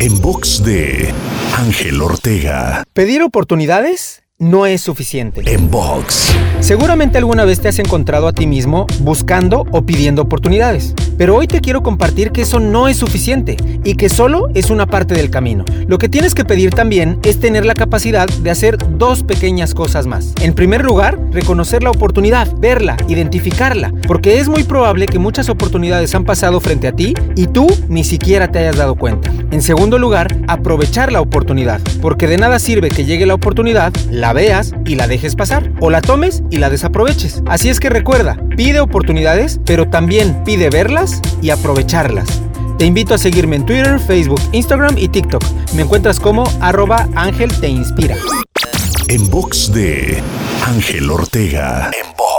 En box de Ángel Ortega. Pedir oportunidades no es suficiente. En box. Seguramente alguna vez te has encontrado a ti mismo buscando o pidiendo oportunidades, pero hoy te quiero compartir que eso no es suficiente y que solo es una parte del camino. Lo que tienes que pedir también es tener la capacidad de hacer dos pequeñas cosas más. En primer lugar, reconocer la oportunidad, verla, identificarla, porque es muy probable que muchas oportunidades han pasado frente a ti y tú ni siquiera te hayas dado cuenta. En segundo lugar, aprovechar la oportunidad, porque de nada sirve que llegue la oportunidad, la veas y la dejes pasar, o la tomes y la desaproveches. Así es que recuerda, pide oportunidades, pero también pide verlas y aprovecharlas. Te invito a seguirme en Twitter, Facebook, Instagram y TikTok. Me encuentras como arroba Ángel Te Inspira. En box de Ángel Ortega. En box.